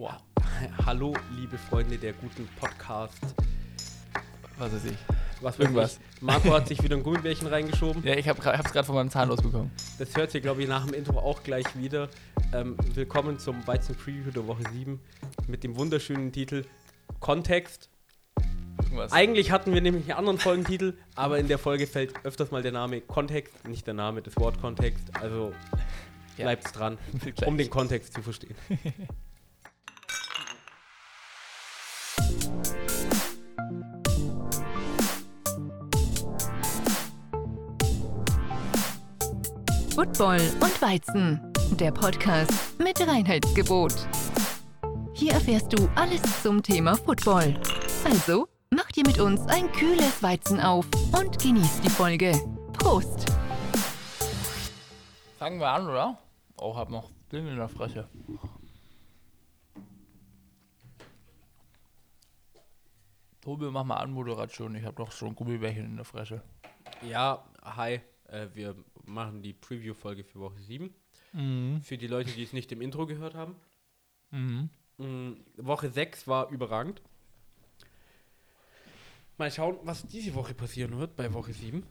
Wow. Hallo, liebe Freunde der guten Podcast. Was weiß ich. Was Irgendwas. Ich. Marco hat sich wieder ein Gummibärchen reingeschoben. Ja, ich habe es gerade von meinem Zahn losbekommen. Das hört ihr, glaube ich, nach dem Intro auch gleich wieder. Ähm, willkommen zum Weizen Preview der Woche 7 mit dem wunderschönen Titel Kontext. Irgendwas. Eigentlich hatten wir nämlich einen anderen Folgentitel, aber in der Folge fällt öfters mal der Name Kontext, nicht der Name, das Wort Kontext. Also Ja. bleibt's dran, Bis gleich. um den Kontext zu verstehen. Football und Weizen, der Podcast mit Reinheitsgebot. Hier erfährst du alles zum Thema Football. Also, mach dir mit uns ein kühles Weizen auf und genieß die Folge. Prost! Fangen wir an, oder? Oh, hab noch Ding in der Fresse. Tobi, mach mal Anmoderation. Ich habe doch schon Gummibärchen in der Fresse. Ja, hi, äh, wir machen die Preview-Folge für Woche 7. Mhm. Für die Leute, die es nicht im Intro gehört haben. Mhm. Mm, Woche 6 war überragend. Mal schauen, was diese Woche passieren wird bei Woche 7.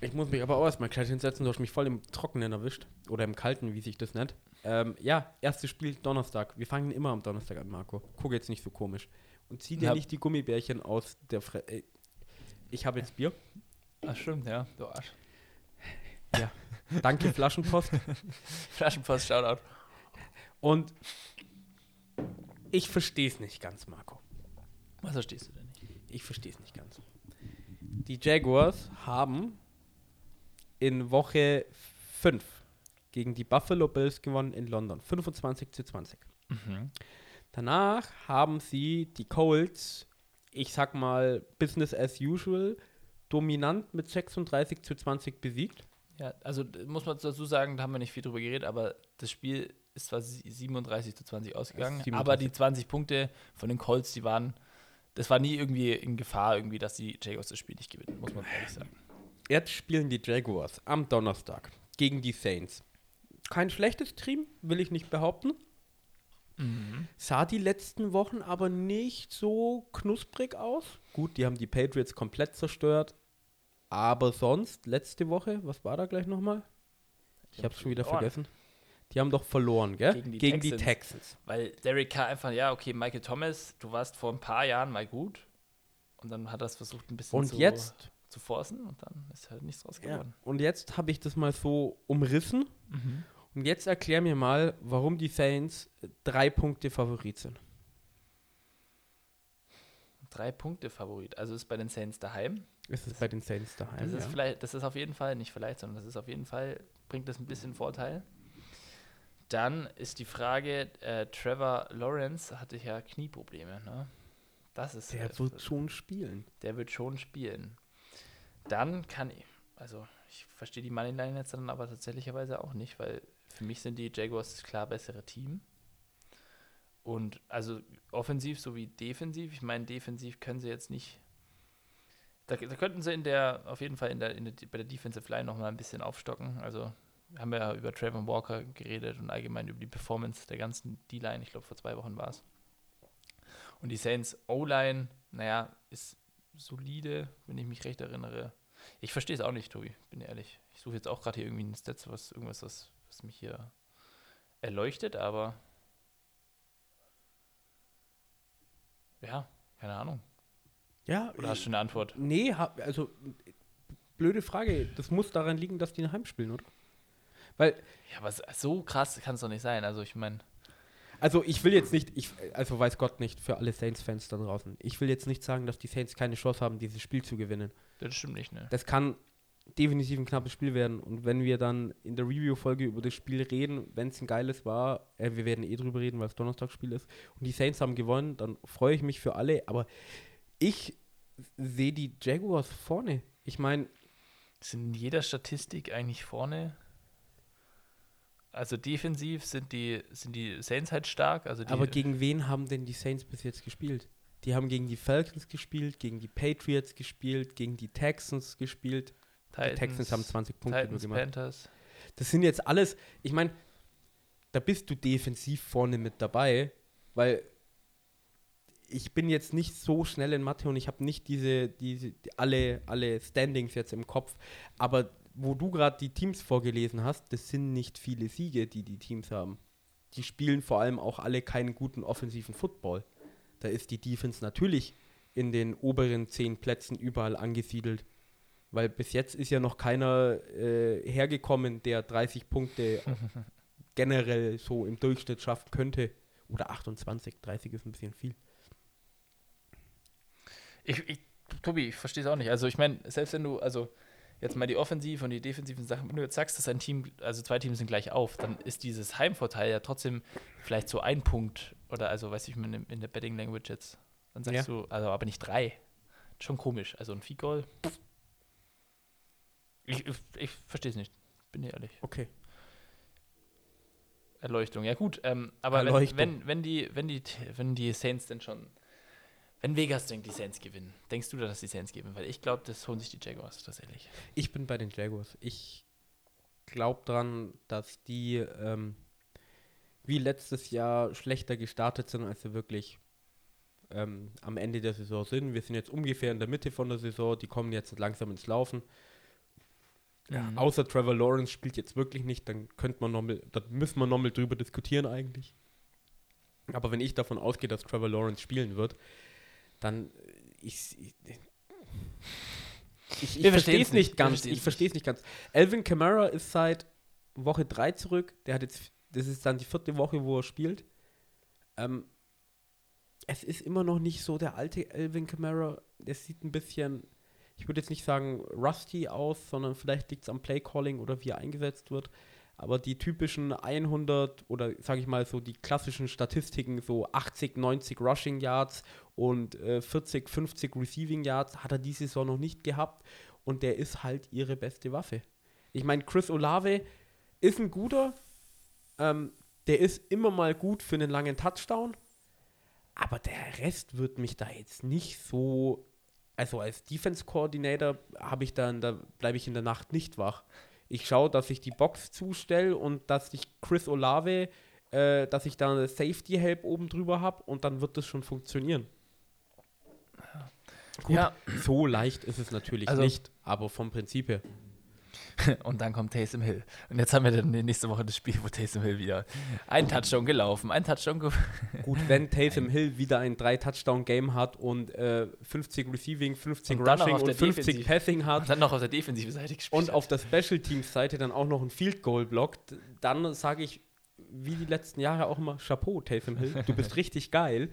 Ich muss mich aber auch erstmal gleich hinsetzen, du hast mich voll im Trockenen erwischt. Oder im Kalten, wie sich das nennt. Ähm, ja, erstes Spiel Donnerstag. Wir fangen immer am Donnerstag an, Marco. Guck jetzt nicht so komisch. Und zieh dir Ja. nicht die Gummibärchen aus der Fre äh, Ich habe jetzt Bier. Ach, stimmt, ja. Du Arsch. Danke, Flaschenpost. Flaschenpost, Shoutout. Und ich verstehe es nicht ganz, Marco. Was verstehst du denn nicht? Ich verstehe es nicht ganz. Die Jaguars haben in Woche 5 gegen die Buffalo Bills gewonnen in London. 25 zu 20. Mhm. Danach haben sie die Colts, ich sag mal, Business as usual, dominant mit 36 zu 20 besiegt. Ja, also muss man dazu sagen, da haben wir nicht viel drüber geredet, aber das Spiel ist zwar sie- 37 zu 20 ausgegangen, 37. aber die 20 Punkte von den Colts, die waren, das war nie irgendwie in Gefahr, irgendwie, dass die Jaguars das Spiel nicht gewinnen, muss man ehrlich sagen. Jetzt spielen die Jaguars am Donnerstag gegen die Saints. Kein schlechtes Team, will ich nicht behaupten. Sah die letzten Wochen aber nicht so knusprig aus. Gut, die haben die Patriots komplett zerstört. Aber sonst, letzte Woche, was war da gleich nochmal? Ich habe es schon wieder verloren. vergessen. Die haben doch verloren, gell? Gegen die die Texans. Texans. Weil Derek Carr einfach, ja, okay, Michael Thomas, du warst vor ein paar Jahren mal gut und dann hat er es versucht, ein bisschen Und zu, jetzt, zu forcen und dann ist halt nichts draus ja, geworden. und jetzt habe ich das mal so umrissen. Mhm. Und jetzt erklär mir mal, warum die Saints drei Punkte Favorit sind. Drei Punkte Favorit, also ist bei den Saints daheim. Ist es bei den Saints daheim? Das ist ja. vielleicht, das ist auf jeden Fall, nicht vielleicht, sondern das ist auf jeden Fall, bringt das ein bisschen Vorteil. Dann ist die Frage, äh, Trevor Lawrence hatte ja Knieprobleme, ne? Das ist, Der äh, wird schon spielen. der wird schon spielen. Dann kann ich, also ich verstehe die Moneyline jetzt dann aber tatsächlicherweise auch nicht, weil für mich sind die Jaguars das klar bessere Team. Und also offensiv sowie defensiv, ich meine, defensiv können sie jetzt nicht. Da, da könnten sie in der, auf jeden Fall in der, in der, bei der Defensive Line nochmal ein bisschen aufstocken. Also haben wir ja über Trayvon Walker geredet und allgemein über die Performance der ganzen D-Line. Ich glaube, vor zwei Wochen war es. Und die Saints O-Line, naja, ist solide, wenn ich mich recht erinnere. Ich verstehe es auch nicht, Tobi, bin ehrlich. Ich suche jetzt auch gerade hier irgendwie ein Stats, was, irgendwas, was, was mich hier erleuchtet, aber ja, keine Ahnung. Ja, Oder hast du eine Antwort? Nee, ha- also blöde Frage. Das muss daran liegen, dass die daheim spielen, oder? Weil, Ja, aber so krass kann es doch nicht sein. Also ich meine, also ich will jetzt nicht, ich, also weiß Gott nicht für alle Saints-Fans da draußen. Ich will jetzt nicht sagen, dass die Saints keine Chance haben, dieses Spiel zu gewinnen. das stimmt nicht, ne? Das kann definitiv ein knappes Spiel werden. Und wenn wir dann in der Review-Folge über das Spiel reden, wenn es ein geiles war, äh, wir werden eh drüber reden, weil es Donnerstagsspiel ist, und die Saints haben gewonnen, dann freue ich mich für alle. Aber ich sehe die Jaguars vorne. Ich meine, Sind in jeder Statistik eigentlich vorne. Also defensiv sind die, sind die Saints halt stark. Also Aber gegen wen haben denn die Saints bis jetzt gespielt? Die haben gegen die Falcons gespielt, gegen die Patriots gespielt, gegen die Texans gespielt. die Texans haben 20 Punkte nur Titans, gemacht. Panthers. Das sind jetzt alles, ich meine, da bist du defensiv vorne mit dabei. weil ich bin jetzt nicht so schnell in Mathe und ich habe nicht diese, diese alle, alle Standings jetzt im Kopf, aber wo du gerade die Teams vorgelesen hast, das sind nicht viele Siege, die die Teams haben. Die spielen vor allem auch alle keinen guten offensiven Football. Da ist die Defense natürlich in den oberen zehn Plätzen überall angesiedelt. Weil bis jetzt ist ja noch keiner äh, hergekommen, der 30 Punkte generell so im Durchschnitt schaffen könnte. Oder 28, 30 ist ein bisschen viel. Ich, ich Tobi, ich verstehe es auch nicht. Also ich meine, selbst wenn du, also jetzt mal die offensiv und die defensiven Sachen, wenn du jetzt sagst, dass ein Team, also zwei Teams sind gleich auf, dann ist dieses Heimvorteil ja trotzdem vielleicht so ein Punkt oder also weiß ich in, in der Betting Language jetzt. Dann sagst ja. du, also aber nicht drei. Schon komisch. Also ein Feed Goal. Ich, ich, ich verstehe es nicht. Bin ich ehrlich. Okay. Erleuchtung. Ja gut, ähm, aber wenn, wenn, wenn, die, wenn, die, wenn die Saints denn schon, wenn Vegas denkt, die Saints gewinnen, denkst du da, dass die Saints gewinnen? Weil ich glaube, das holen sich die Jaguars tatsächlich. Ich bin bei den Jaguars. Ich glaube dran, dass die ähm, wie letztes Jahr schlechter gestartet sind, als sie wirklich ähm, am Ende der Saison sind. Wir sind jetzt ungefähr in der Mitte von der Saison, die kommen jetzt langsam ins Laufen. Ja, mhm. Außer Trevor Lawrence spielt jetzt wirklich nicht, dann könnte man noch mal, da müssen wir nochmal drüber diskutieren eigentlich. Aber wenn ich davon ausgehe, dass Trevor Lawrence spielen wird, dann äh, ich, ich, ich, ich verstehe es nicht ganz. Ich verstehe es nicht ganz. Alvin Kamara ist seit Woche 3 zurück. Der hat jetzt, das ist dann die vierte Woche, wo er spielt. Ähm, es ist immer noch nicht so der alte Alvin Kamara. Der sieht ein bisschen ich würde jetzt nicht sagen rusty aus, sondern vielleicht liegt es am Playcalling oder wie er eingesetzt wird. Aber die typischen 100 oder sage ich mal so die klassischen Statistiken, so 80, 90 Rushing Yards und äh, 40, 50 Receiving Yards, hat er diese Saison noch nicht gehabt. Und der ist halt ihre beste Waffe. Ich meine, Chris Olave ist ein guter, ähm, der ist immer mal gut für einen langen Touchdown. Aber der Rest wird mich da jetzt nicht so also als Defense Coordinator habe ich dann, da bleibe ich in der Nacht nicht wach. Ich schaue, dass ich die Box zustelle und dass ich Chris Olave, äh, dass ich da eine Safety Help oben drüber habe und dann wird das schon funktionieren. Gut, ja. so leicht ist es natürlich also, nicht, aber vom Prinzip her. Und dann kommt Taysom Hill. Und jetzt haben wir dann nächste Woche das Spiel, wo Taysom Hill wieder ein Touchdown gelaufen, ein Touchdown ge Gut, wenn Taysom Hill wieder ein Drei-Touchdown-Game hat und äh, 50 Receiving, 50 und Rushing und 50 Defensiv Passing hat. Und dann noch auf der defensiven Seite gespielt. Und auf der Special Teams-Seite dann auch noch ein Field Goal blockt, dann sage ich, wie die letzten Jahre auch immer, Chapeau, Taysom Hill, du bist richtig geil.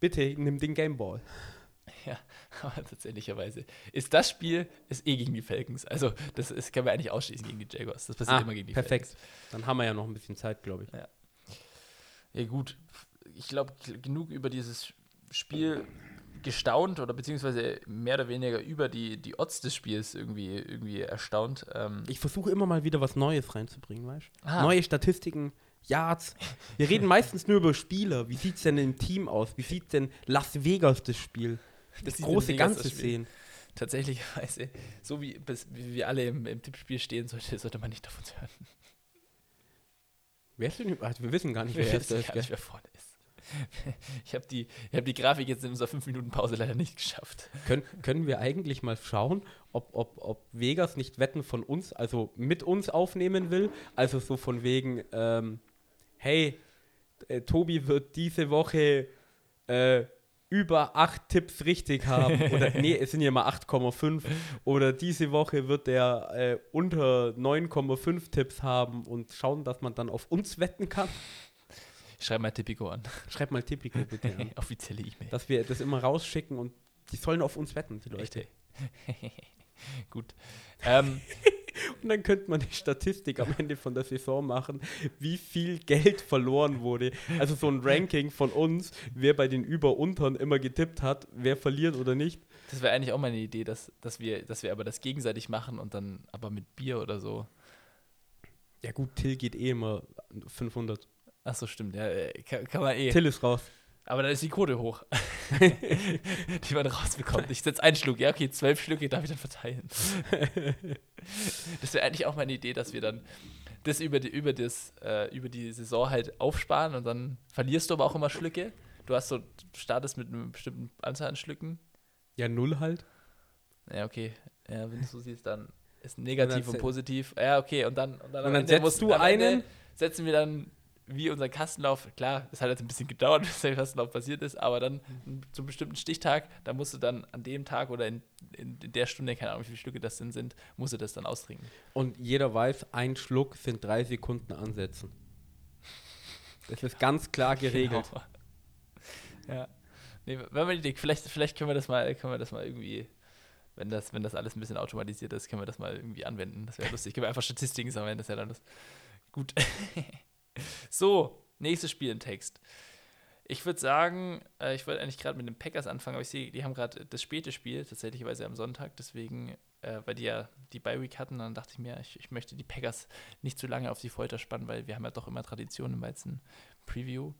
Bitte nimm den Gameball. Ja, aber tatsächlicherweise ist das Spiel ist eh gegen die Falcons. Also, das ist, können wir eigentlich ausschließen gegen die Jaguars. Das passiert ah, immer gegen die perfekt. Falcons. Dann haben wir ja noch ein bisschen Zeit, glaube ich. Ja. ja, gut. Ich glaube, genug über dieses Spiel gestaunt oder beziehungsweise mehr oder weniger über die, die Odds des Spiels irgendwie, irgendwie erstaunt. Ähm ich versuche immer mal wieder was Neues reinzubringen, weißt du? Ah. Neue Statistiken, Yards. Wir reden meistens nur über Spieler. Wie sieht es denn im Team aus? Wie sieht denn Las Vegas das Spiel? Das große Ganze sehen. Tatsächlich, so wie, wie wir alle im, im Tippspiel stehen, sollte, sollte man nicht davon hören. Wer ist denn also Wir wissen gar nicht, wer, wer, ist, gar nicht, wer vorne ist. Ich habe die, hab die Grafik jetzt in unserer 5-Minuten-Pause leider nicht geschafft. Können, können wir eigentlich mal schauen, ob, ob, ob Vegas nicht Wetten von uns, also mit uns aufnehmen will? Also so von wegen, ähm, hey, äh, Tobi wird diese Woche äh, über acht Tipps richtig haben. Oder nee, es sind ja mal 8,5. Oder diese Woche wird er äh, unter 9,5 Tipps haben und schauen, dass man dann auf uns wetten kann. Schreib mal Tipico an. Schreib mal Tipico bitte an. Offizielle E-Mail. Dass wir das immer rausschicken und die sollen auf uns wetten, die Leute. Gut. Ähm, Und dann könnte man die Statistik am Ende von der Saison machen, wie viel Geld verloren wurde. Also so ein Ranking von uns, wer bei den Über-Untern immer getippt hat, wer verliert oder nicht. Das wäre eigentlich auch mal eine Idee, dass, dass, wir, dass wir aber das gegenseitig machen und dann aber mit Bier oder so. Ja gut, Till geht eh immer 500. Ach so, stimmt. Ja, äh, kann, kann man eh. Till ist raus. Aber dann ist die Quote hoch, die man rausbekommt. Ich setze einen Schluck. Ja, okay, zwölf Schlücke darf ich dann verteilen. das wäre eigentlich auch meine Idee, dass wir dann das über die, über, das, äh, über die Saison halt aufsparen und dann verlierst du aber auch immer Schlücke. Du hast so, du startest mit einer bestimmten Anzahl an Schlücken. Ja, null halt. Ja, okay. Ja, wenn du so siehst, dann ist negativ und, se- positiv. Ja, okay. Und dann, und dann, Und dann setzt du Ende einen- Setzen wir dann wie unser Kastenlauf. Klar, es hat jetzt ein bisschen gedauert, bis der Kastenlauf passiert ist, aber dann zum bestimmten Stichtag, da musst du dann an dem Tag oder in, in, in der Stunde, keine Ahnung, wie viele Stücke das denn sind, musst du das dann austrinken. Und jeder weiß, ein Schluck sind drei Sekunden ansetzen. Das ist ganz klar geregelt. Genau. Ja. Nee, wenn wir die, vielleicht, vielleicht können wir das mal, können wir das mal irgendwie, wenn das, wenn das alles ein bisschen automatisiert ist, können wir das mal irgendwie anwenden. Das wäre lustig. Können wir einfach Statistiken sammeln, das ist ja dann das. Gut. so, nächstes Spiel im Text. Ich würde sagen, äh, ich wollte eigentlich gerade mit den Packers anfangen, aber ich sehe, die haben gerade das späte Spiel, tatsächlich am Sonntag, deswegen, äh, weil die ja die Bye-Week hatten, dann dachte ich mir, ich, ich möchte die Packers nicht zu lange auf die Folter spannen, weil wir haben ja doch immer Tradition im Weizen-Preview.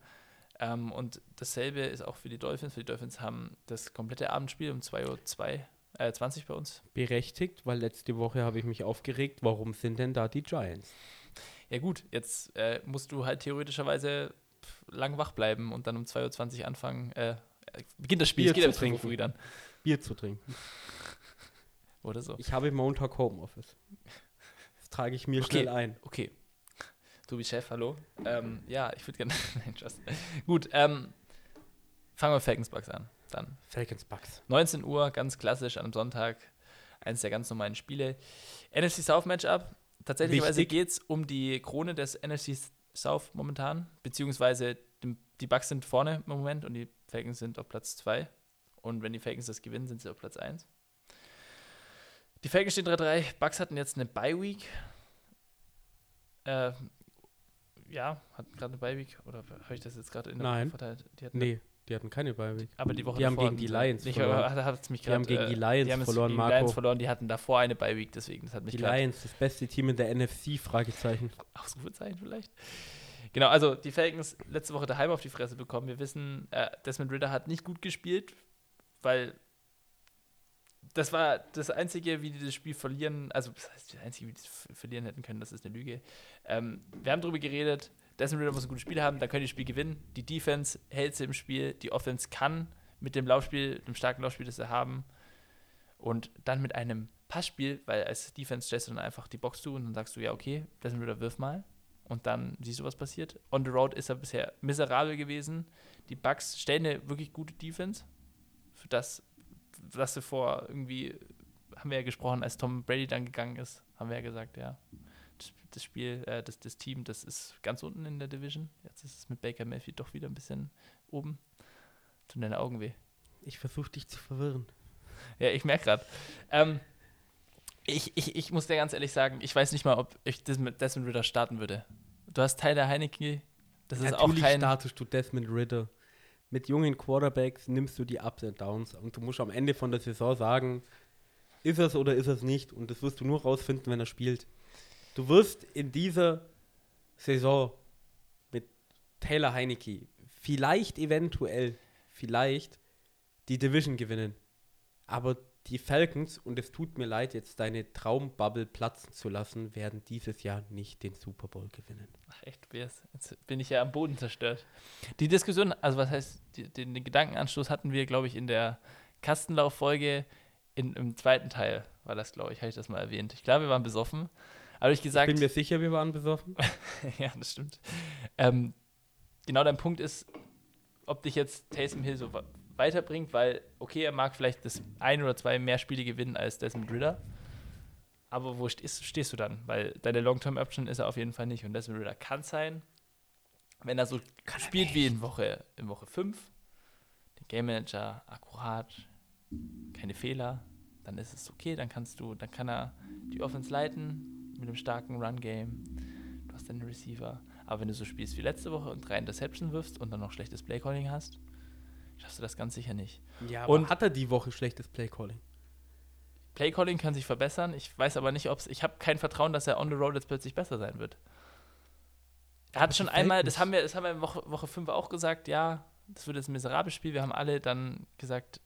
Ähm, und dasselbe ist auch für die Dolphins. Für die Dolphins haben das komplette Abendspiel um 2.02 Uhr, äh, 20 bei uns. Berechtigt, weil letzte Woche habe ich mich aufgeregt, warum sind denn da die Giants? Ja gut, jetzt äh, musst du halt theoretischerweise lang wach bleiben und dann um 2.20 Uhr anfangen. Äh, äh, beginnt das Spiel, Bier es geht zu trinken. früh dann. Bier zu trinken. Oder so. Ich habe Montag Homeoffice. Das trage ich mir Okay. schnell ein. Okay. Tobi Chef, hallo. Ähm, ja, ich würde gerne. Nein, Spaß. Gut, ähm, fangen wir Falcons Bucks an. Dann. Falcons Bucks. 19 Uhr, ganz klassisch am Sonntag. Eines der ganz normalen Spiele. NFC South Matchup. Tatsächlich Wichtig. geht es um die Krone des NFC South momentan. Beziehungsweise die Bucks sind vorne im Moment und die Falcons sind auf Platz 2. Und wenn die Falcons das gewinnen, sind sie auf Platz 1. Die Falcons stehen 3-3. Bucks hatten jetzt eine Bye-Week. Äh, ja, hatten gerade eine Bye-Week. Oder habe ich das jetzt gerade in der Nein. Verteilt? Die Nee, die hatten keine Bye-Week. aber die Woche Die haben gegen die Lions Ich verloren. habe es mich Die haben grad, gegen äh, die Lions die haben verloren, gegen Marco. Die Lions verloren, die hatten davor eine Week, deswegen das hat mich Die grad- Lions, das beste Team in der NFC, Fragezeichen. Ausrufezeichen vielleicht. Genau, also die Falcons letzte Woche daheim auf die Fresse bekommen. Wir wissen, äh, Desmond Ritter hat nicht gut gespielt, weil das war das Einzige, wie die das Spiel verlieren, also das heißt, das Einzige, wie die es verlieren hätten können, das ist eine Lüge. Ähm, wir haben darüber geredet, Desmond Ritter muss ein gutes Spiel haben, dann können die Spiel gewinnen. Die Defense hält sie im Spiel, die Offense kann mit dem Laufspiel, dem starken Laufspiel, das sie haben, und dann mit einem Passspiel, weil als Defense stellst du dann einfach die Box zu und dann sagst du, ja, okay, Desmond Ritter wirf mal. Und dann siehst du, was passiert. On the road ist er bisher miserabel gewesen. Die Bucks stellen eine wirklich gute Defense. Für das, was sie vor irgendwie, haben wir ja gesprochen, als Tom Brady dann gegangen ist, haben wir ja gesagt, ja, das, Spiel, äh, das, das Team, das ist ganz unten in der Division. Jetzt ist es mit Baker Mayfield doch wieder ein bisschen oben. Tun deine Augen weh. Ich versuche dich zu verwirren. Ja, ich merke gerade. Ähm, ich, ich, ich muss dir ganz ehrlich sagen, ich weiß nicht mal, ob ich das mit Desmond Ritter starten würde. Du hast Tyler Heinecke, das ist auch Natürlich kein. startest du Desmond Ritter. Mit jungen Quarterbacks nimmst du die Ups und Downs und du musst am Ende von der Saison sagen, ist es oder ist es nicht und das wirst du nur rausfinden, wenn er spielt. Du wirst in dieser Saison mit Taylor Heinecke vielleicht eventuell, vielleicht die Division gewinnen. Aber die Falcons, und es tut mir leid, jetzt deine Traumbubble platzen zu lassen, werden dieses Jahr nicht den Super Bowl gewinnen. Ach, echt, jetzt bin ich ja am Boden zerstört. Die Diskussion, also was heißt, den, den Gedankenanstoß hatten wir, glaube ich, in der Kastenlauffolge im zweiten Teil, war das, glaube ich, habe ich das mal erwähnt. Ich glaube, wir waren besoffen. Aber ich Ich gesagt, bin mir sicher, wir waren besoffen. ja, das stimmt. Ähm, genau dein Punkt ist, ob dich jetzt Taysom Hill so weiterbringt, weil, okay, er mag vielleicht das ein oder zwei mehr Spiele gewinnen als Desmond Ritter. Aber wo stehst, stehst du dann? Weil deine Long-Term-Option ist er auf jeden Fall nicht. Und Desmond Ritter kann sein, wenn er so spielt wie in Woche, in Woche 5, den Game Manager akkurat, keine Fehler, dann ist es okay, dann kannst du, dann kann er die Offense leiten mit einem starken Run-Game. Du hast deine Receiver. Aber wenn du so spielst wie letzte Woche und drei Interception wirfst und dann noch schlechtes Playcalling hast, schaffst du das ganz sicher nicht. Ja, Und- hat er die Woche schlechtes Playcalling? Playcalling kann sich verbessern. Ich weiß aber nicht, ob es. Ich habe kein Vertrauen, dass er on the road jetzt plötzlich besser sein wird. Er hat Aber schon einmal, das haben wir, das haben wir in Woche, Woche 5 auch gesagt, ja, das wird jetzt ein miserables Spiel. Wir haben alle dann gesagt,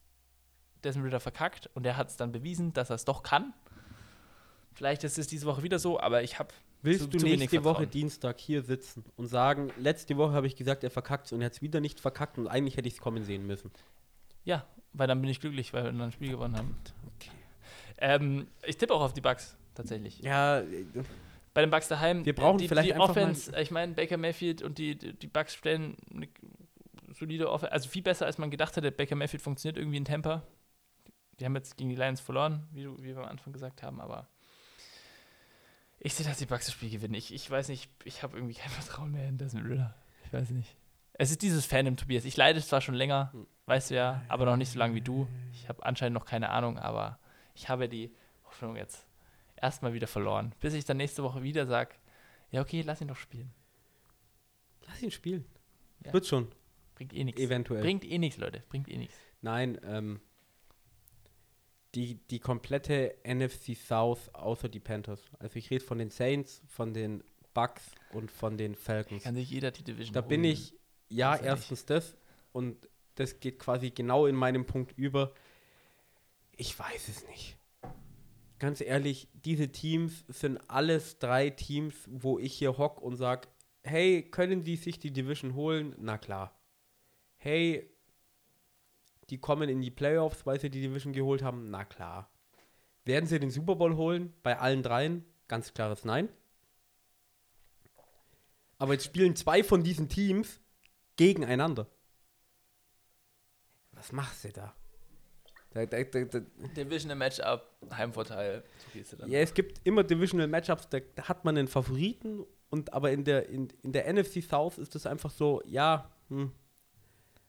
Desmond Ritter verkackt und er hat es dann bewiesen, dass er es doch kann. Vielleicht ist es diese Woche wieder so, aber ich habe Willst zu- du zu nächste Woche. Dienstag hier sitzen und sagen, letzte Woche habe ich gesagt, er verkackt und er hat es wieder nicht verkackt und eigentlich hätte ich es kommen sehen müssen. Ja, weil dann bin ich glücklich, weil wir dann ein Spiel gewonnen haben. Ähm, ich tippe auch auf die Bucks, tatsächlich. Ja, äh, Bei den Bucks daheim, Wir brauchen die, vielleicht die Offense, ich meine, Baker Mayfield und die, die Bucks stellen eine solide Offense, also viel besser, als man gedacht hätte. Baker Mayfield funktioniert irgendwie in Tampa. Die haben jetzt gegen die Lions verloren, wie, du, wie wir am Anfang gesagt haben, aber ich sehe, dass die Bucks das Spiel gewinnen. Ich, ich weiß nicht, ich habe irgendwie kein Vertrauen mehr in Desmond Ritter. Ich weiß nicht. Es ist dieses Fandom, Tobias. Ich leide zwar schon länger, Hm. weißt du ja, aber noch nicht so lange wie du. Ich habe anscheinend noch keine Ahnung, aber ich habe die Hoffnung jetzt erstmal wieder verloren. Bis ich dann nächste Woche wieder sage, ja okay, lass ihn doch spielen. lass ihn spielen. Ja. Wird schon, Bringt eh nichts. eventuell. Bringt eh nichts, Leute. Bringt eh nichts. Nein, ähm, die, die komplette NFC South außer die Panthers. Also ich rede von den Saints, von den Bucks und von den Falcons. Kann sich jeder die Division Da bin holen. ich, ja, ja erstens das und das geht quasi genau in meinem Punkt über. Ich weiß es nicht. Ganz ehrlich, diese Teams sind alles drei Teams, wo ich hier hock und sag, hey, können die sich die Division holen? Na klar. Hey, die kommen in die Playoffs, weil sie die Division geholt haben? Na klar. Werden sie den Super Bowl holen? Bei allen dreien? Ganz klares Nein. Aber jetzt spielen zwei von diesen Teams gegeneinander. Was machst du da? Da, da, da? Divisional Matchup, Heimvorteil. So. Ja, es gibt immer Divisional Matchups, da, hat man einen Favoriten, und aber in der, in, in der NFC South ist es einfach so, ja, hm,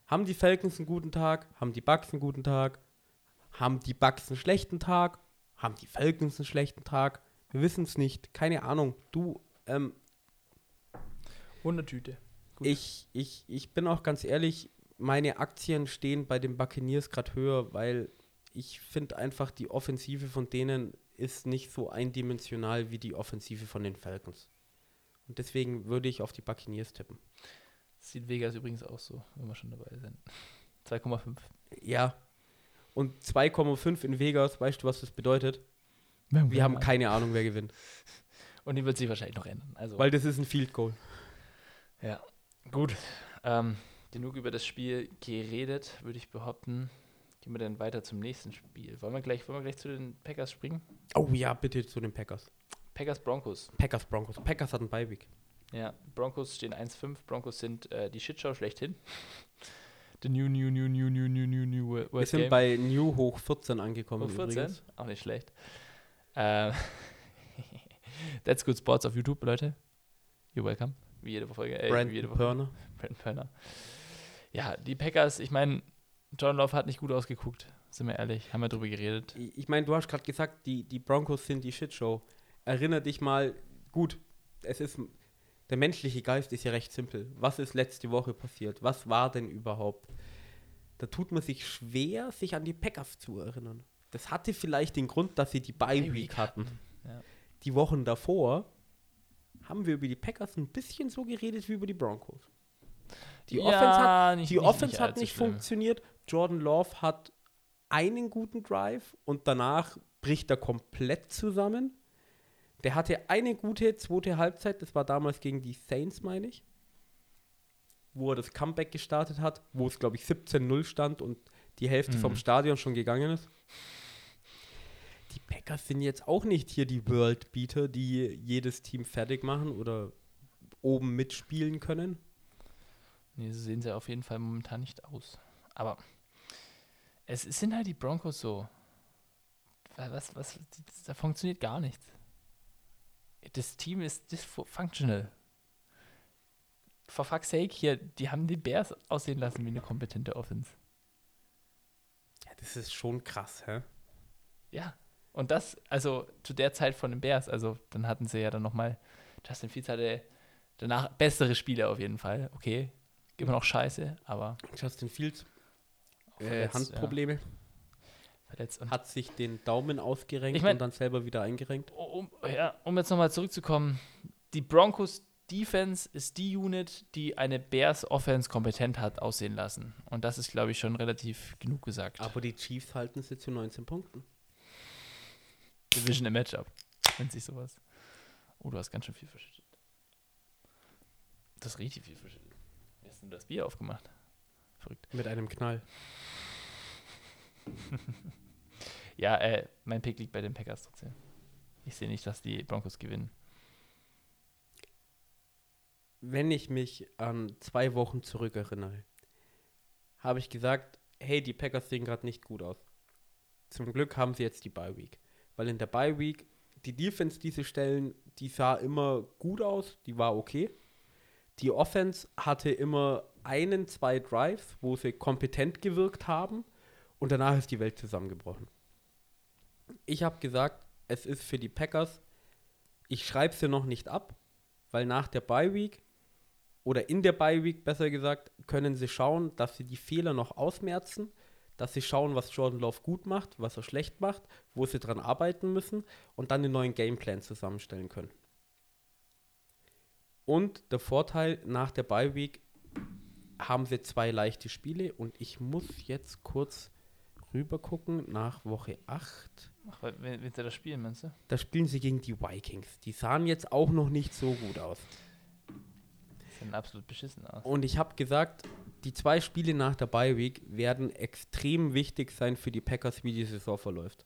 haben die Falcons einen guten Tag, haben die Bucks einen guten Tag, haben die Bucks einen schlechten Tag, haben die Falcons einen schlechten Tag, wir wissen es nicht, keine Ahnung. Du, ähm, Wundertüte. Gut. Ich, ich, ich bin auch ganz ehrlich, meine Aktien stehen bei den Buccaneers gerade höher, weil ich finde einfach, die Offensive von denen ist nicht so eindimensional wie die Offensive von den Falcons. Und deswegen würde ich auf die Buccaneers tippen. Sieht Vegas übrigens auch so, wenn wir schon dabei sind. 2,5. Ja. Und 2,5 in Vegas, weißt du, was das bedeutet? Wir haben keine Ahnung, wer gewinnt. Und die wird sich wahrscheinlich noch ändern. Also, Weil das ist ein Field Goal. ja. Gut. Ähm, genug über das Spiel geredet, würde ich behaupten. Gehen wir dann weiter zum nächsten Spiel. Wollen wir gleich, wollen wir gleich zu den Packers springen? Oh ja, bitte zu den Packers. Packers Broncos. Packers Broncos. Packers hatten Beiweek. Ja, Broncos stehen 1-5. Broncos sind äh, die Shitshow schlechthin. The new, new, new, new, new, new, new, new worst Wir sind game. bei New hoch 14 angekommen. Hoch 14? übrigens. Auch nicht schlecht. Ähm, That's Good Sports auf YouTube, Leute. You're welcome. Wie jede Folge. Äh, wie Brandon jede Woche. Perner. Brandon Perner. Ja, die Packers, ich meine, John Love hat nicht gut ausgeguckt, sind wir ehrlich, haben wir drüber geredet. Ich ich meine, du hast gerade gesagt, die, die Broncos sind die Shitshow. Erinner dich mal, gut, es ist, der menschliche Geist ist ja recht simpel. Was ist letzte Woche passiert? Was war denn überhaupt? Da tut man sich schwer, sich an die Packers zu erinnern. Das hatte vielleicht den Grund, dass sie die Bye Bye Week Week hatten. Ja. Die Wochen davor haben wir über die Packers ein bisschen so geredet wie über die Broncos. Die Ja, Offense hat nicht- die nicht- Offense nicht hat nicht schlimm. funktioniert. Jordan Love hat einen guten Drive und danach bricht er komplett zusammen. Der hatte eine gute zweite Halbzeit, das war damals gegen die Saints, meine ich, wo er das Comeback gestartet hat, wo es, glaube ich, 17-0 stand und die Hälfte Mhm. vom Stadion schon gegangen ist. Die Packers sind jetzt auch nicht hier die World Beater, die jedes Team fertig machen oder oben mitspielen können. Nee, so sehen sie auf jeden Fall momentan nicht aus. Aber es sind halt die Broncos so. Was, was, da funktioniert gar nichts. Das Team ist dysfunctional. For fuck's sake, hier, die haben die Bears aussehen lassen wie eine kompetente Offense. Ja, das ist schon krass, hä? Ja. Und das, also zu der Zeit von den Bears, also dann hatten sie ja dann nochmal, Justin Fields hatte danach bessere Spiele auf jeden Fall. Okay, immer noch scheiße, aber Justin Fields, äh, Handprobleme, Ja, verletzt. Und hat sich den Daumen ausgerenkt Ich mein- und dann selber wieder eingerenkt. um, ja, um jetzt nochmal zurückzukommen, die Broncos Defense ist die Unit, die eine Bears Offense kompetent hat aussehen lassen. Und das ist, glaube ich, schon relativ genug gesagt. Aber die Chiefs halten sie zu 19 Punkten. Division im Matchup. Nennt sich sowas. Oh, du hast ganz schön viel verschüttet. Das richtig viel verschüttet. Wie hast du das Bier aufgemacht? Verrückt. Mit einem Knall. Ja, äh, mein Pick liegt bei den Packers trotzdem. Ich sehe nicht, dass die Broncos gewinnen. Wenn ich mich an zwei Wochen zurückerinnere, habe ich gesagt, hey, die Packers sehen gerade nicht gut aus. Zum Glück haben sie jetzt die Bye Week. Weil in der Bye Week, die Defense, die sie stellen, die sah immer gut aus, die war okay. Die Offense hatte immer einen, zwei Drives, wo sie kompetent gewirkt haben und danach ist die Welt zusammengebrochen. Ich habe gesagt, es ist für die Packers, ich schreibe sie noch nicht ab, weil nach der Bye Week oder in der Bye Week besser gesagt, können sie schauen, dass sie die Fehler noch ausmerzen, dass sie schauen, was Jordan Love gut macht, was er schlecht macht, wo sie dran arbeiten müssen und dann den neuen Gameplan zusammenstellen können. Und der Vorteil nach der Bye Week haben sie zwei leichte Spiele und ich muss jetzt kurz rüber gucken nach Woche 8. Ach, wenn, wenn sie das spielen, meinst du? Da spielen sie gegen die Vikings. Die sahen jetzt auch noch nicht so gut aus. Die sehen absolut beschissen aus. Und ich habe gesagt, die zwei Spiele nach der Bye Week werden extrem wichtig sein für die Packers, wie die Saison verläuft.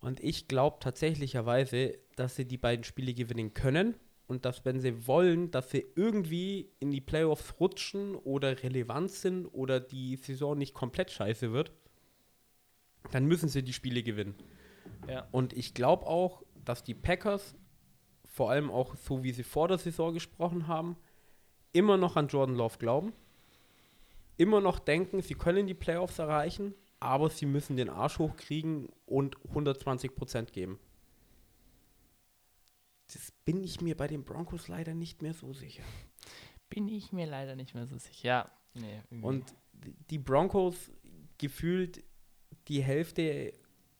Und ich glaube tatsächlicherweise, dass sie die beiden Spiele gewinnen können und dass, wenn sie wollen, dass sie irgendwie in die Playoffs rutschen oder relevant sind oder die Saison nicht komplett scheiße wird, dann müssen sie die Spiele gewinnen. Ja. Und ich glaube auch, dass die Packers, vor allem auch so wie sie vor der Saison gesprochen haben, immer noch an Jordan Love glauben. Immer noch denken, sie können die Playoffs erreichen, aber sie müssen den Arsch hochkriegen und 120% geben. Das bin ich mir bei den Broncos leider nicht mehr so sicher. Bin ich mir leider nicht mehr so sicher. Ja, nee. irgendwie. Und die Broncos gefühlt die Hälfte,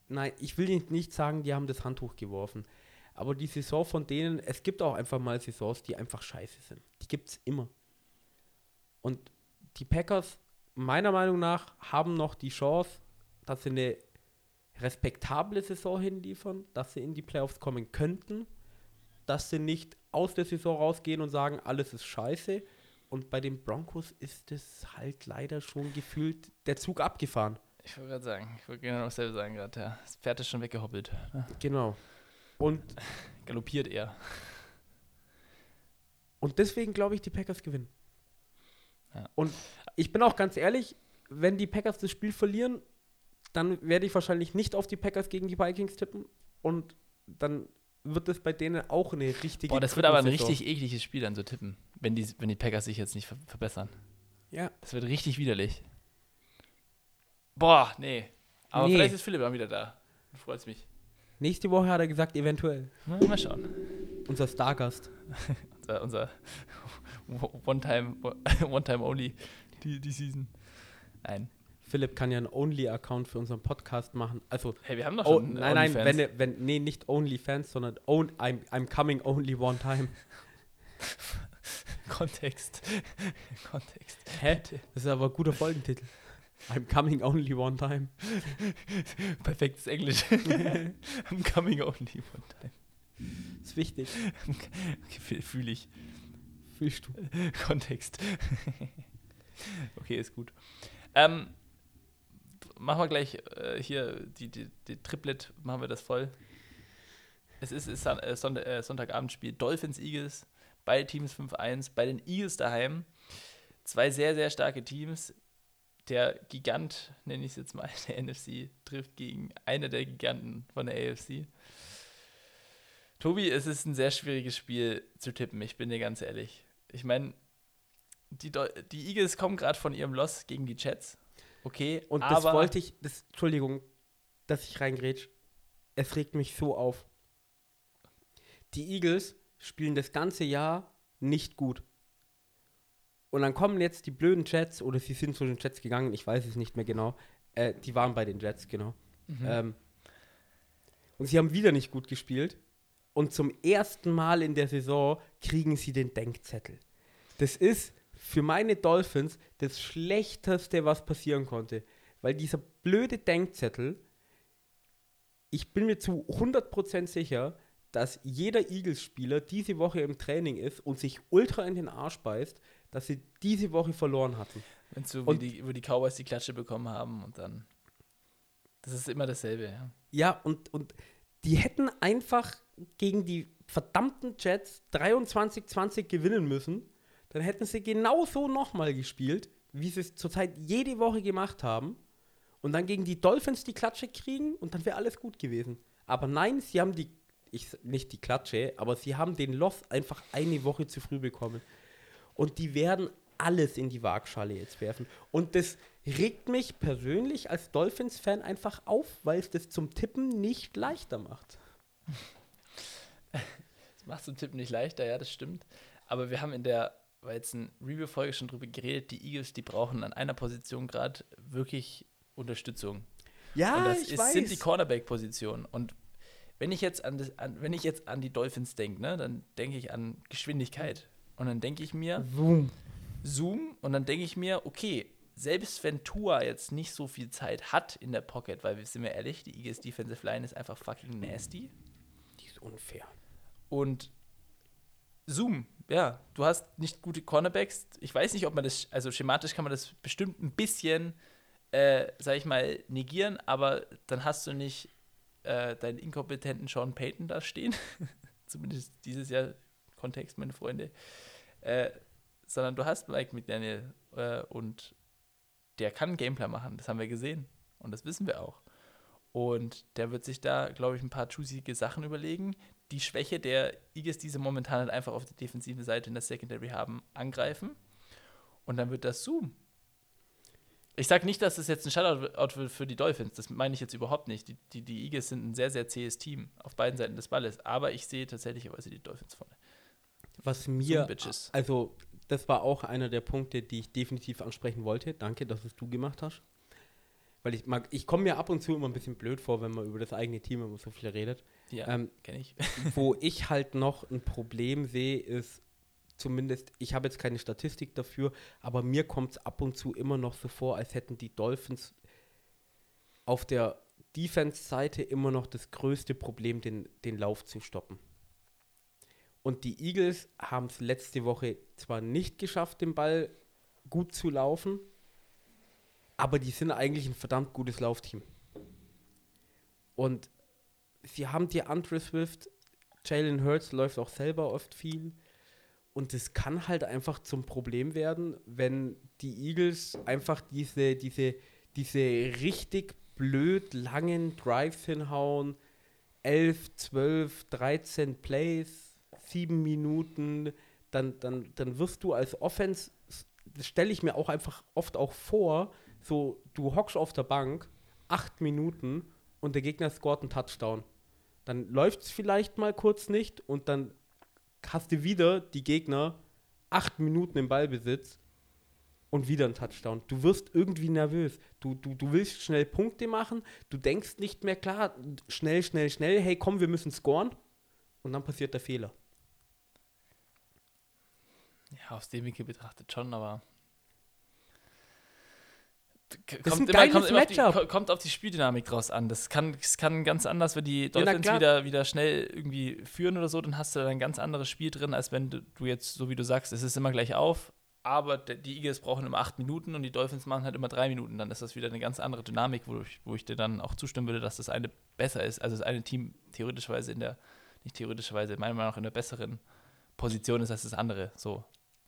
nein, ich will nicht- sagen, die haben das Handtuch geworfen. Aber die Saison von denen, es gibt auch einfach mal Saisons, die einfach scheiße sind. Die gibt es immer. Und die Packers, meiner Meinung nach, haben noch die Chance, dass sie eine respektable Saison hinliefern, dass sie in die Playoffs kommen könnten, dass sie nicht aus der Saison rausgehen und sagen, alles ist scheiße. Und bei den Broncos ist es halt leider schon gefühlt der Zug abgefahren. Ich wollte gerade sagen, ich wollte genau dasselbe sagen gerade. Ja. Das Pferd ist schon weggehoppelt. Genau. Und, Galoppiert er. und deswegen glaube ich, die Packers gewinnen. Ja. Und ich bin auch ganz ehrlich, wenn die Packers das Spiel verlieren, dann werde ich wahrscheinlich nicht auf die Packers gegen die Vikings tippen. Und dann wird es bei denen auch eine richtige Boah, das wird aber ein richtig ekliges Spiel dann so tippen, wenn die, wenn die Packers sich jetzt nicht ver verbessern. Ja, Das wird richtig widerlich. Boah, nee. Aber Nee. vielleicht ist Philipp dann wieder da. Freut's mich. nächste Woche hat er gesagt, eventuell. Na, mal schauen. Unser Stargast. Unser, unser One-Time, One-Time-Only, die, die Season. Nein. Philipp kann ja einen Only-Account für unseren Podcast machen. Also, Hey, wir haben doch oh, schon nein, nein, OnlyFans. wenn, wenn, nee, nicht OnlyFans, sondern own, I'm, I'm coming only one time. Kontext. Kontext. Hä? Das ist aber ein guter Folgentitel. I'm coming only one time. Perfektes Englisch. I'm coming only one time. Ist wichtig. Okay, Fühle ich. Fühlst du. Kontext. okay, ist gut. Ähm, machen wir gleich äh, hier die, die, die Triplet, machen wir das voll. Es ist, ist äh, Sonntag, äh, Sonntagabendspiel Dolphins Eagles, beide Teams 5-1, bei den Eagles daheim. Zwei sehr, sehr starke Teams. Der Gigant, nenne ich es jetzt mal, der NFC, trifft gegen einer der Giganten von der AFC. Tobi, es ist ein sehr schwieriges Spiel zu tippen, ich bin dir ganz ehrlich. Ich meine, die, die Eagles kommen gerade von ihrem Loss gegen die Jets. Okay, Und das wollte ich, das, Entschuldigung, dass ich reingrätsch. Es regt mich so auf. Die Eagles spielen das ganze Jahr nicht gut. Und dann kommen jetzt die blöden Jets, oder sie sind zu den Jets gegangen, ich weiß es nicht mehr genau. Äh, die waren bei den Jets, genau. Mhm. Ähm, und sie haben wieder nicht gut gespielt. Und zum ersten Mal in der Saison kriegen sie den Denkzettel. Das ist für meine Dolphins das Schlechteste, was passieren konnte. Weil dieser blöde Denkzettel, ich bin mir zu 100% sicher, dass jeder Eagles-Spieler diese Woche im Training ist und sich ultra in den Arsch beißt, dass sie diese Woche verloren hatten. Wenn so wie die, wo die Cowboys die Klatsche bekommen haben und dann. Das ist immer dasselbe, ja. Ja, und, und die hätten einfach gegen die verdammten Jets 23-20 gewinnen müssen. Dann hätten sie genauso nochmal gespielt, wie sie es zurzeit jede Woche gemacht haben. Und dann gegen die Dolphins die Klatsche kriegen und dann wäre alles gut gewesen. Aber nein, sie haben die, ich, nicht die Klatsche, aber sie haben den Loss einfach eine Woche zu früh bekommen. Und die werden alles in die Waagschale jetzt werfen. Und das regt mich persönlich als Dolphins-Fan einfach auf, weil es das zum Tippen nicht leichter macht. Das macht zum Tippen nicht leichter, ja, das stimmt. Aber wir haben in der, weil jetzt eine Review-Folge schon drüber geredet, die Eagles, die brauchen an einer Position gerade wirklich Unterstützung. Ja, Und das ich ist, weiß. sind die Cornerback-Positionen. Und wenn ich jetzt an, das, an, wenn ich jetzt an die Dolphins denke, ne, dann denke ich an Geschwindigkeit. Und dann denke ich mir, Boom. Zoom und dann denke ich mir, okay, selbst wenn Tua jetzt nicht so viel Zeit hat in der Pocket, weil wir sind wir ehrlich, die Eagles Defensive Line ist einfach fucking nasty. Die ist unfair. Und Zoom, ja, du hast nicht gute Cornerbacks. Ich weiß nicht, ob man das, also schematisch kann man das bestimmt ein bisschen, äh, sag ich mal, negieren, aber dann hast du nicht äh, deinen inkompetenten Sean Payton da stehen. Zumindest dieses Jahr Kontext, meine Freunde. Äh, sondern du hast Mike McDaniel äh, und der kann Gameplay machen. Das haben wir gesehen und das wissen wir auch. Und der wird sich da, glaube ich, ein paar juicige Sachen überlegen. Die Schwäche der Eagles, die sie momentan halt einfach auf der defensiven Seite in der Secondary haben, angreifen. Und dann wird das Zoom. Ich sage nicht, dass das jetzt ein Shutout wird für die Dolphins. Das meine ich jetzt überhaupt nicht. Die, die, die Eagles sind ein sehr, sehr zähes Team auf beiden Seiten des Balles. Aber ich sehe tatsächlich die Dolphins vorne. Was mir, also das war auch einer der Punkte, die ich definitiv ansprechen wollte. Danke, dass es du gemacht hast. Weil ich mag, ich komme mir ab und zu immer ein bisschen blöd vor, wenn man über das eigene Team immer so viel redet. Ja, Ähm, kenne ich. Wo ich halt noch ein Problem sehe, ist zumindest, ich habe jetzt keine Statistik dafür, aber mir kommt es ab und zu immer noch so vor, als hätten die Dolphins auf der Defense-Seite immer noch das größte Problem, den, den Lauf zu stoppen. Und die Eagles haben es letzte Woche zwar nicht geschafft, den Ball gut zu laufen, aber die sind eigentlich ein verdammt gutes Laufteam. Und sie haben die Andre Swift, Jalen Hurts läuft auch selber oft viel. Und es kann halt einfach zum Problem werden, wenn die Eagles einfach diese, diese, diese richtig blöd langen Drives hinhauen. 11, 12, 13 Plays, 7 Minuten. Dann, dann, dann wirst du als Offense, das stelle ich mir auch einfach oft auch vor, so du hockst auf der Bank, 8 Minuten und der Gegner scoret einen Touchdown. Dann läuft es vielleicht mal kurz nicht und dann hast du wieder die Gegner acht Minuten im Ballbesitz und wieder ein Touchdown. Du wirst irgendwie nervös. Du, du, du willst schnell Punkte machen. Du denkst nicht mehr klar, schnell, schnell, schnell, hey komm, wir müssen scoren. Und dann passiert der Fehler. Ja, aus dem Winkel betrachtet schon, aber. K- Das ist ein geiles kommt, auf die, kommt auf die Spieldynamik draus an. Das kann, das kann ganz anders, wenn die Dolphins klar. wieder, wieder schnell irgendwie führen oder so, dann hast du da ein ganz anderes Spiel drin, als wenn du, du jetzt, so wie du sagst, es ist immer gleich auf, aber die Eagles brauchen immer acht Minuten und die Dolphins machen halt immer drei Minuten. Dann ist das wieder eine ganz andere Dynamik, wo ich, wo ich dir dann auch zustimmen würde, dass das eine besser ist. Also das eine Team theoretischerweise in der, nicht theoretischerweise, meiner Meinung nach in der besseren Position ist als das andere. So,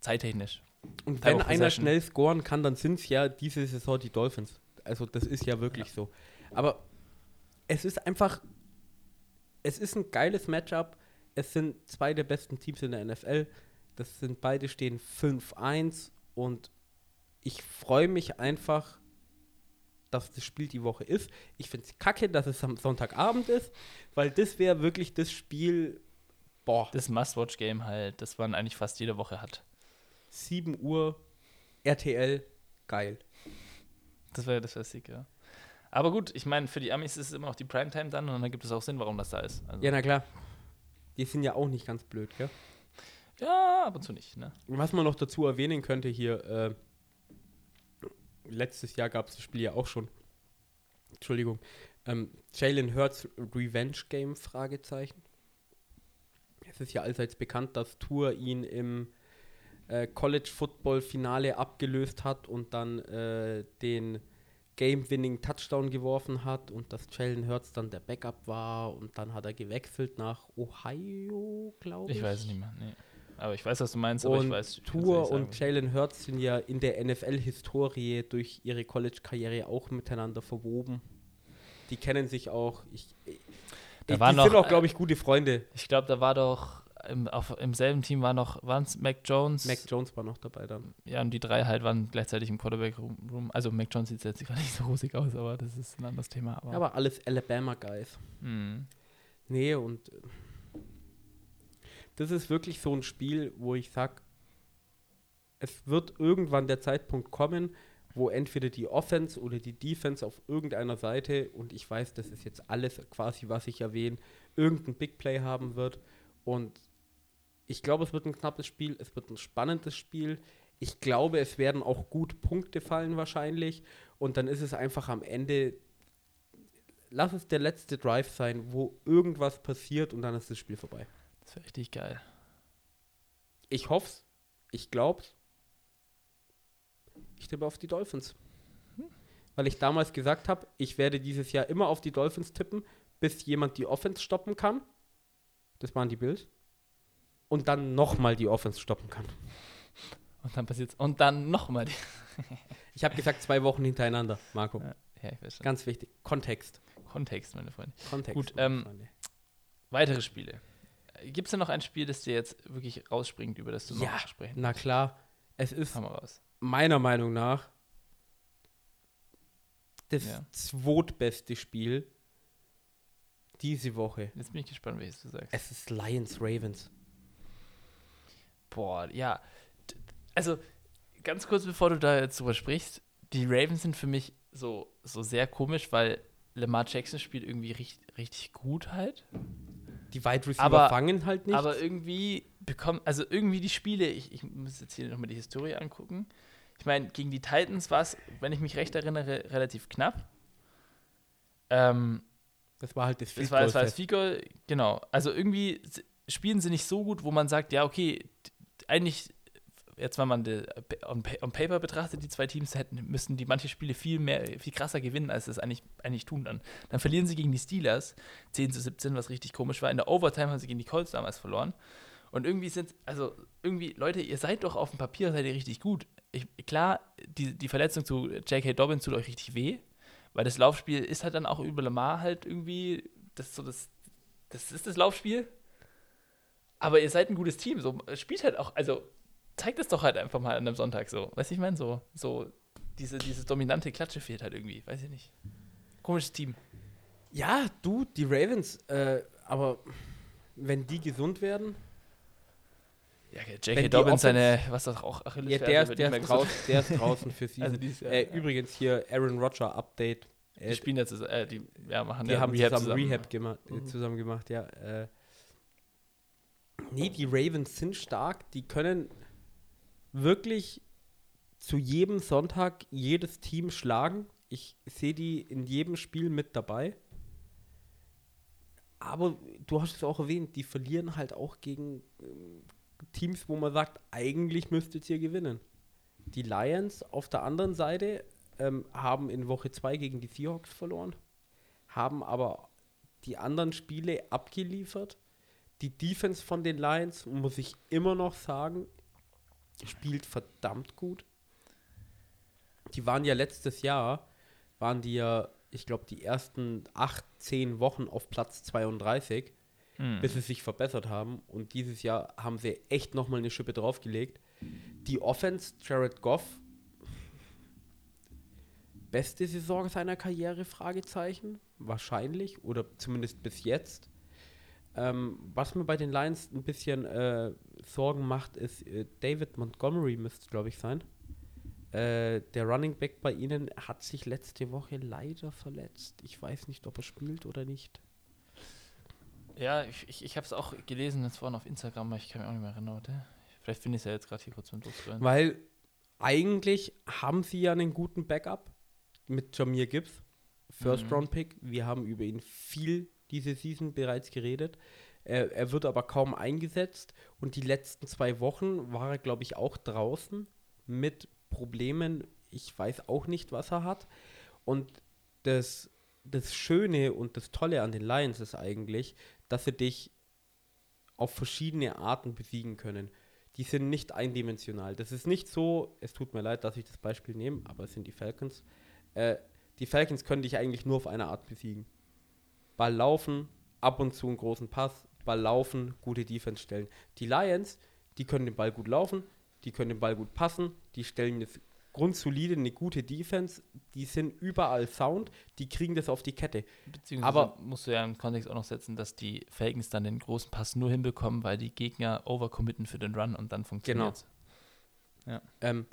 zeittechnisch. Und Time wenn einer schnell scoren kann, dann sind es ja diese Saison die Dolphins. Also das ist ja wirklich so. Aber es ist einfach, es ist ein geiles Matchup. Es sind zwei der besten Teams in der NFL. Das sind beide stehen 5-1 und ich freue mich einfach, dass das Spiel die Woche ist. Ich finde es kacke, dass es am Sonntagabend ist, weil das wäre wirklich das Spiel, boah, Das Must-Watch-Game halt, das man eigentlich fast jede Woche hat. 7 Uhr, RTL, geil. Das wäre das wär sick, ja. Aber gut, ich meine, für die Amis ist es immer noch die Primetime dann und dann gibt es auch Sinn, warum das da ist. Also, Ja, na klar. Die sind ja auch nicht ganz blöd, gell? ja, ab und zu nicht, ne? Was man noch dazu erwähnen könnte hier, äh, letztes Jahr gab es das Spiel ja auch schon. Entschuldigung. Ähm, Jalen Hurts Revenge Game, Fragezeichen. es ist ja allseits bekannt, dass Tour ihn im äh, College Football Finale abgelöst hat und dann äh, den Game-Winning Touchdown geworfen hat und dass Jalen Hurts dann der Backup war und dann hat er gewechselt nach Ohio, glaube ich. Ich weiß nicht mehr. Nee. Aber ich weiß, was du meinst, aber und ich weiß. ich kann's Tour und. Jalen Hurts sind ja in der NFL-Historie durch ihre College-Karriere auch miteinander verwoben. Die kennen sich auch. Ich, ich, Da die war sind auch, glaube ich, gute Freunde. Ich glaube, da war doch im, auf, im selben Team war noch, waren es Mac Jones? Mac Jones war noch dabei dann. ja, und die drei halt waren gleichzeitig im Quarterback-Room. Also Mac Jones sieht jetzt gerade nicht so rosig aus, aber das ist ein anderes Thema. Aber, Ja, aber alles Alabama-Guys. Mhm. Nee, und äh, das ist wirklich so ein Spiel, wo ich sag, es wird irgendwann der Zeitpunkt kommen, wo entweder die Offense oder die Defense auf irgendeiner Seite, und ich weiß, das ist jetzt alles quasi, was ich erwähne, irgendein Big Play haben wird. Und ich glaube, es wird ein knappes Spiel, es wird ein spannendes Spiel. Ich glaube, es werden auch gut Punkte fallen wahrscheinlich. Und dann ist es einfach am Ende lass es der letzte Drive sein, wo irgendwas passiert und dann ist das Spiel vorbei. Das wäre richtig geil. Ich hoff's, ich glaub's. Ich tippe auf die Dolphins. Weil ich damals gesagt habe, ich werde dieses Jahr immer auf die Dolphins tippen, bis jemand die Offense stoppen kann. Das waren die Bills. Und dann nochmal die Offense stoppen kann. Und dann passiert's. Und dann nochmal die. Ich habe gesagt, zwei Wochen hintereinander, Marco. Ja. Ganz wichtig. Kontext. Kontext, meine Freunde. Kontext. Gut, ähm, Freunde. Weitere Spiele. Gibt es denn noch ein Spiel, das dir jetzt wirklich rausspringt, über das du Ja, noch sprechen na klar. Es ist meiner Meinung nach das Ja. zweitbeste Spiel diese Woche. Jetzt bin ich gespannt, welches du sagst. Es ist Lions Ravens. Boah, ja. Also, ganz kurz bevor du da jetzt drüber sprichst, die Ravens sind für mich so, so sehr komisch, weil Lamar Jackson spielt irgendwie richtig, richtig gut halt. Die Wide Receiver Aber- fangen halt nicht. Aber irgendwie bekommen, also irgendwie die Spiele, ich, ich muss jetzt hier nochmal die Historie angucken. Ich meine, gegen die Titans war es, wenn ich mich recht erinnere, relativ knapp. Ähm, das war halt das das war, das war das Field Field Goal, genau. Also irgendwie spielen sie nicht so gut, wo man sagt, ja, okay, eigentlich, jetzt wenn man die, on, on Paper betrachtet, die zwei Teams hätten, müssten die manche Spiele viel mehr, viel krasser gewinnen, als sie es eigentlich, eigentlich tun dann. Dann verlieren sie gegen die Steelers 10 zu 17, was richtig komisch war. In der Overtime haben sie gegen die Colts damals verloren. Und irgendwie sind, also irgendwie, Leute, ihr seid doch auf dem Papier, seid ihr richtig gut. Ich, klar, die, die Verletzung zu J.K. Dobbins tut euch richtig weh, weil das Laufspiel ist halt dann auch über Lamar halt irgendwie, das so das, das ist das Laufspiel. Aber ihr seid ein gutes Team, so spielt halt auch, also zeigt es doch halt einfach mal an einem Sonntag so. Weißt du, ich meine, so, so diese, diese dominante Klatsche fehlt halt irgendwie, weiß ich nicht. Komisches Team. Ja, du, die Ravens, äh, aber wenn die gesund werden, Ja, J.K. Dobbins, seine, was das auch, ja, Achillesferse der, ist, der, ist draußen, der ist draußen für sie. Also äh, ja. Übrigens hier Aaron Rodger Update. Die Äh, spielen ja zusammen, äh, die ja, machen die ja haben Rehab zusammen, Rehab gema Mhm. zusammen gemacht, ja. Äh, nee, die Ravens sind stark. Die können wirklich zu jedem Sonntag jedes Team schlagen. Ich sehe die in jedem Spiel mit dabei. Aber du hast es auch erwähnt, die verlieren halt auch gegen ähm, Teams, wo man sagt, eigentlich müsstet ihr gewinnen. Die Lions auf der anderen Seite ähm, haben in Woche 2 gegen die Seahawks verloren, haben aber die anderen Spiele abgeliefert. Die Defense von den Lions, muss ich immer noch sagen, spielt verdammt gut. Die waren ja letztes Jahr, waren die ja, ich glaube, die ersten 8, 10 Wochen auf Platz 32 Mhm. bis sie sich verbessert haben. Und dieses Jahr haben sie echt nochmal eine Schippe draufgelegt. Die Offense, Jared Goff, beste Saison seiner Karriere, Fragezeichen. Wahrscheinlich, oder zumindest bis jetzt. Ähm, was mir bei den Lions ein bisschen äh, Sorgen macht, ist äh, David Montgomery müsste es, glaube ich, sein. Äh, der Running Back bei ihnen hat sich letzte Woche leider verletzt. Ich weiß nicht, ob er spielt oder nicht. Ja, ich, ich, ich habe es auch gelesen, jetzt vorhin auf Instagram, aber ich kann mich auch nicht mehr erinnern. Warte. Vielleicht finde ich es ja jetzt gerade hier kurz beim Durchscrollen. Weil eigentlich haben sie ja einen guten Backup mit Jamir Gibbs, First Mhm. Round Pick. Wir haben über ihn viel diese Season bereits geredet. Er, er wird aber kaum eingesetzt und die letzten zwei Wochen war er, glaube ich, auch draußen mit Problemen. Ich weiß auch nicht, was er hat. Und das, das Schöne und das Tolle an den Lions ist eigentlich, dass sie dich auf verschiedene Arten besiegen können. Die sind nicht eindimensional. Das ist nicht so, es tut mir leid, dass ich das Beispiel nehme, aber es sind die Falcons. Äh, die Falcons können dich eigentlich nur auf eine Art besiegen. Ball laufen, ab und zu einen großen Pass, Ball laufen, gute Defense stellen. Die Lions, die können den Ball gut laufen, die können den Ball gut passen, die stellen jetzt grundsolide eine gute Defense, die sind überall sound, die kriegen das auf die Kette. Beziehungsweise Aber musst du ja im Kontext auch noch setzen, dass die Falcons dann den großen Pass nur hinbekommen, weil die Gegner overcommitten für den Run und dann funktioniert Genau. Ja. Ähm,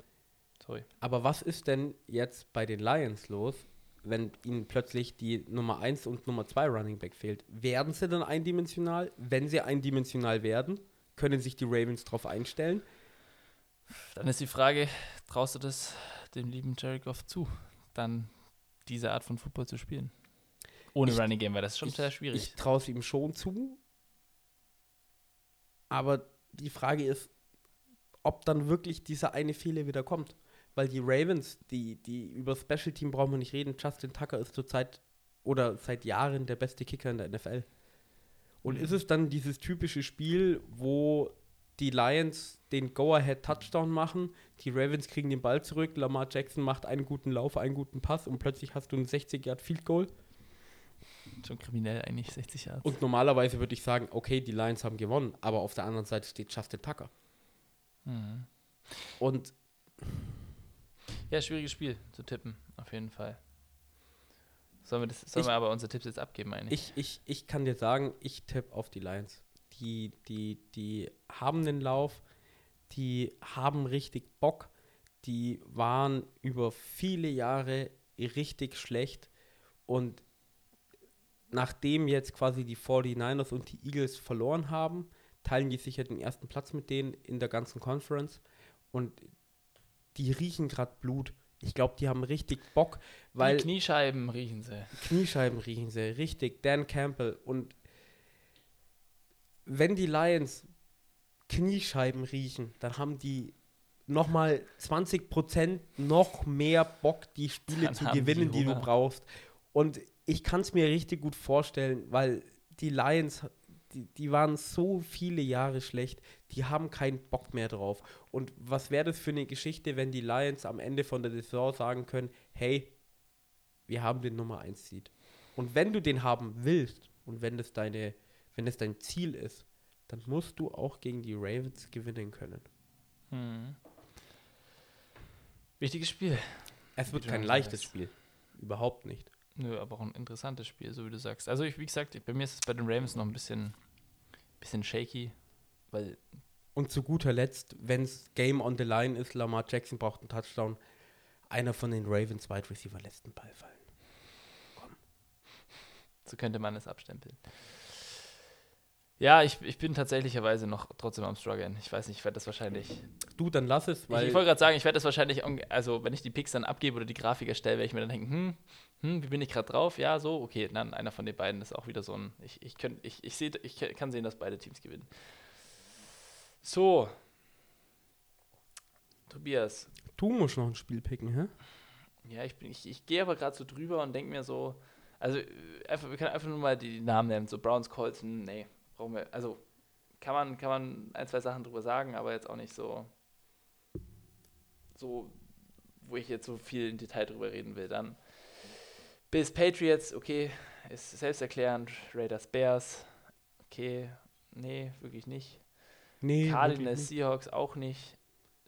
Sorry. Aber was ist denn jetzt bei den Lions los, wenn ihnen plötzlich die Nummer 1 und Nummer 2 Running Back fehlt? Werden sie dann eindimensional? Wenn sie eindimensional werden, können sich die Ravens darauf einstellen? Dann ist die Frage, traust du das dem lieben Jared Goff zu, dann diese Art von Football zu spielen? Ohne ich, Running Game, weil das ist schon ich, sehr schwierig. Ich traue es ihm schon zu. Aber die Frage ist, ob dann wirklich dieser eine Fehler wieder kommt. Weil die Ravens, die, die über Special Team brauchen wir nicht reden. Justin Tucker ist zurzeit oder seit Jahren der beste Kicker in der NFL. Und mhm. ist es dann dieses typische Spiel, wo die Lions den Go-Ahead-Touchdown machen, die Ravens kriegen den Ball zurück, Lamar Jackson macht einen guten Lauf, einen guten Pass und plötzlich hast du ein 60-Yard-Field-Goal. Schon kriminell eigentlich, 60 Yards. Und normalerweise würde ich sagen, okay, die Lions haben gewonnen, aber auf der anderen Seite steht Justin Tucker. Mhm. Und ja, schwieriges Spiel zu tippen, auf jeden Fall. Sollen wir, das, sollen ich, wir aber unsere Tipps jetzt abgeben eigentlich? Ich, ich, ich kann dir sagen, ich tippe auf die Lions die, die, die haben den Lauf, die haben richtig Bock, die waren über viele Jahre richtig schlecht und nachdem jetzt quasi die 49ers und die Eagles verloren haben, teilen die sicher den ersten Platz mit denen in der ganzen Conference und die riechen gerade Blut. Ich glaube, die haben richtig Bock, weil. Die Kniescheiben riechen sie. Kniescheiben riechen sie, richtig. Dan Campbell und wenn die Lions Kniescheiben riechen, dann haben die nochmal 20% noch mehr Bock, die Spiele dann zu gewinnen, die, die, du brauchst. Und ich kann es mir richtig gut vorstellen, weil die Lions, die, die waren so viele Jahre schlecht, die haben keinen Bock mehr drauf. Und was wäre das für eine Geschichte, wenn die Lions am Ende von der Saison sagen können, hey, wir haben den Nummer 1 Seed. Und wenn du den haben willst und wenn das deine wenn es dein Ziel ist, dann musst du auch gegen die Ravens gewinnen können. Hm. Wichtiges Spiel. Es wird kein leichtes sagst. Spiel. Überhaupt nicht. Nö, aber auch ein interessantes Spiel, so wie du sagst. Also, ich, wie gesagt, bei mir ist es bei den Ravens noch ein bisschen, bisschen shaky, weil. Und zu guter Letzt, wenn es Game on the Line ist, Lamar Jackson braucht einen Touchdown, einer von den Ravens Wide Receiver lässt den Ball fallen. Komm. So könnte man es abstempeln. Ja, ich, ich bin tatsächlicherweise noch trotzdem am struggeln. Ich weiß nicht, ich werde das wahrscheinlich. Du, dann lass es, weil. Ich, ich wollte gerade sagen, ich werde das wahrscheinlich, also wenn ich die Picks dann abgebe oder die Grafik erstelle, werde ich mir dann denken, hm, hm, wie bin ich gerade drauf? Ja, so, okay, dann einer von den beiden ist auch wieder so ein. Ich, ich, könnt, ich, ich, seh, ich kann sehen, dass beide Teams gewinnen. So. Tobias. Du musst noch ein Spiel picken, hä? Ja, ich, ich, ich gehe aber gerade so drüber und denke mir so, also einfach, wir können einfach nur mal die Namen nennen, so Browns, Colton, nee, brauchen wir, also kann man, kann man ein, zwei Sachen drüber sagen, aber jetzt auch nicht so, so, wo ich jetzt so viel im Detail drüber reden will. Dann Bills Patriots, okay, ist selbsterklärend. Raiders Bears, okay, nee, wirklich nicht. Nee, Cardinals. Seahawks auch nicht.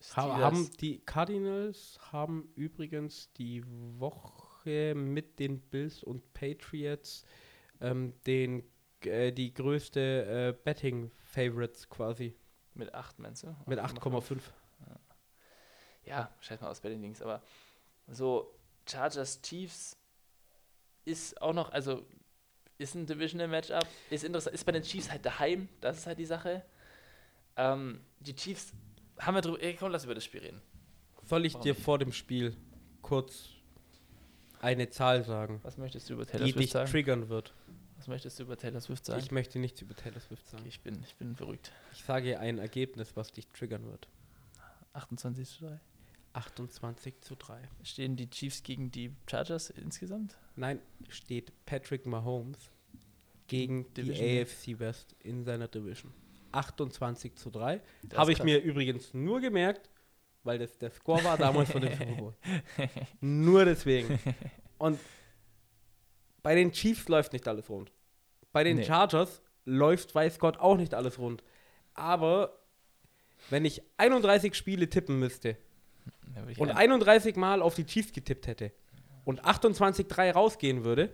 Steelers. Haben die Cardinals haben übrigens die Woche mit den Bills und Patriots ähm, den äh, die größte äh, Betting-Favorites quasi. Mit 8, meinst du? Mit 8,5. Ja, ja scheiß mal aus Betting-Dings, aber so Chargers Chiefs ist auch noch, also ist ein Divisional Matchup, ist interessant, ist bei den Chiefs halt daheim, das ist halt die Sache. Ähm, die Chiefs, haben wir drüber, ey, komm, lass über das Spiel reden. Soll ich Warum dir nicht? vor dem Spiel kurz eine Zahl sagen? Was möchtest du über Taylor Die dich sagen? triggern wird. Was möchtest du über Taylor Swift sagen? Ich möchte nichts über Taylor Swift sagen. Okay, ich, bin, ich bin verrückt. Ich sage ein Ergebnis, was dich triggern wird. 28 zu 3. 28 zu 3. Stehen die Chiefs gegen die Chargers insgesamt? Nein, steht Patrick Mahomes gegen Division. die AFC West in seiner Division. 28 zu 3. Das Habe ich mir übrigens nur gemerkt, weil das der Score war damals von dem Super Bowl. Nur deswegen. Und bei den Chiefs läuft nicht alles rund. Bei den Nee. Chargers läuft, weiß Gott, auch nicht alles rund. Aber wenn ich 31 Spiele tippen müsste und ein- 31 Mal auf die Chiefs getippt hätte und 28-3 rausgehen würde,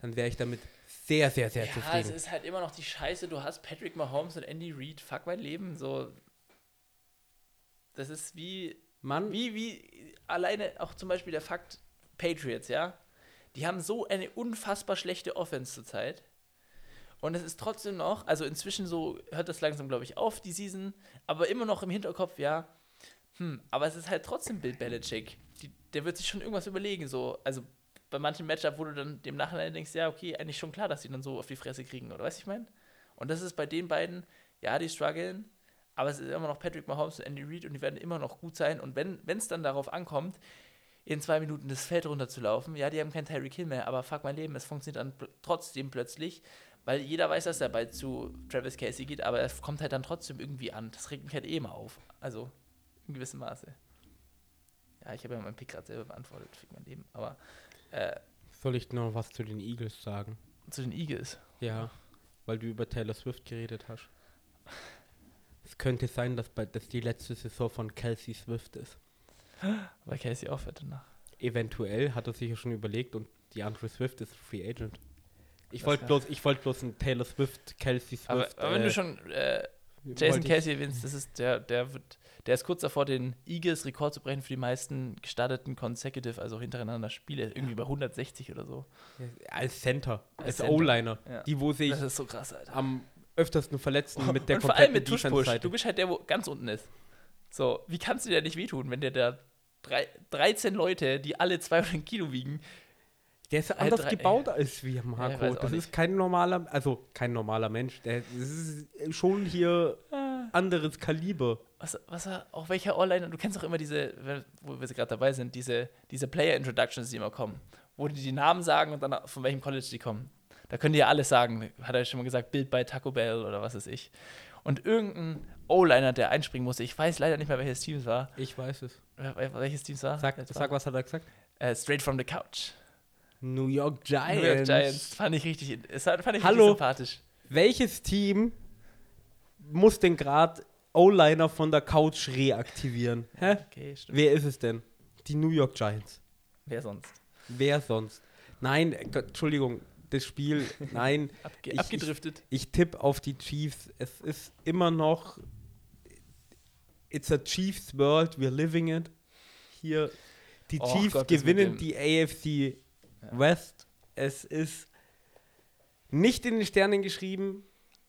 dann wäre ich damit sehr, sehr, sehr ja, es zufrieden. ist halt immer noch die Scheiße. Du hast Patrick Mahomes und Andy Reid. Fuck mein Leben. So. Das ist wie Mann, Wie, wie alleine auch zum Beispiel der Fakt Patriots, ja? Die haben so eine unfassbar schlechte Offense zurzeit. Und es ist trotzdem noch, also inzwischen so hört das langsam, glaube ich, auf, die Season, aber immer noch im Hinterkopf, ja, hm, aber es ist halt trotzdem Bill Belichick. Die, der wird sich schon irgendwas überlegen, so, also bei manchen Matchup, wo du dann dem Nachhinein denkst, ja, okay, eigentlich schon klar, dass die dann so auf die Fresse kriegen, oder weißt ich meine? Und das ist bei den beiden, ja, die strugglen, aber es ist immer noch Patrick Mahomes und Andy Reid und die werden immer noch gut sein. Und wenn es dann darauf ankommt, in zwei Minuten das Feld runterzulaufen, ja, die haben keinen Tyreek Hill mehr, aber fuck mein Leben, es funktioniert dann pl trotzdem plötzlich, weil jeder weiß, dass der Ball zu Travis Casey geht, aber es kommt halt dann trotzdem irgendwie an. Das regt mich halt eh immer auf. Also, in gewissem Maße. Ja, ich habe ja meinen Pick gerade selber beantwortet, fick mein Leben. Aber äh, soll ich noch was zu den Eagles sagen? zu den Eagles. Ja, weil du über Taylor Swift geredet hast. Es könnte sein, dass bei, das die letzte Saison von Kelsey Swift ist. Weil Casey aufhört danach. Eventuell hat er sich ja schon überlegt und die andere Swift ist Free Agent. Ich wollte bloß, ich wollte bloß ein Taylor Swift, Kelsey Swift. Aber, aber wenn äh, du schon äh, Jason Casey erwähnst, das ist der, der wird, der ist kurz davor, den Eagles Rekord zu brechen für die meisten gestarteten consecutive, also hintereinander Spiele, irgendwie bei 160 oder so. als Center, als, Als. O-Liner, Ja. die wo sich Das ist so krass, Alter. am öftesten verletzten mit der und vor allem mit. Du bist halt der, wo ganz unten ist. So, wie kannst du dir nicht wehtun, wenn der da drei, 13 Leute, die alle 200 Kilo wiegen, Der ist anders drei- gebaut als wir, Marco. das nicht. ist kein normaler, also kein normaler Mensch. Der das ist schon hier Ah. anderes Kaliber. was, was auch welcher All-Liner, du kennst auch immer diese, wo wir gerade dabei sind, diese, diese Player-Introductions, die immer kommen, wo die die Namen sagen und dann von welchem College die kommen. Da können die ja alles sagen. Hat er schon mal gesagt, Bild bei Taco Bell oder was weiß ich. Und irgendein O-Liner, der einspringen musste, ich weiß leider nicht mehr, welches Team es war. Ich weiß es. Wel- wel- Welches Team war? Sag, sag war- was hat er gesagt? Äh, straight from the couch. New York Giants. New York Giants. Fand ich richtig, es fand ich Hallo. richtig sympathisch. Welches Team muss denn gerade O-Liner von der Couch reaktivieren? Hä? Okay, stimmt. Wer ist es denn? Die New York Giants. Wer sonst? Wer sonst? Nein, Entschuldigung, das Spiel, nein. Abge Ich- abgedriftet. Ich tippe auf die Chiefs. Es ist immer noch. It's a Chiefs World, we're living it. Hier, die Och Chiefs Gott, gewinnen die AFC Ja. West. Es ist nicht in den Sternen geschrieben,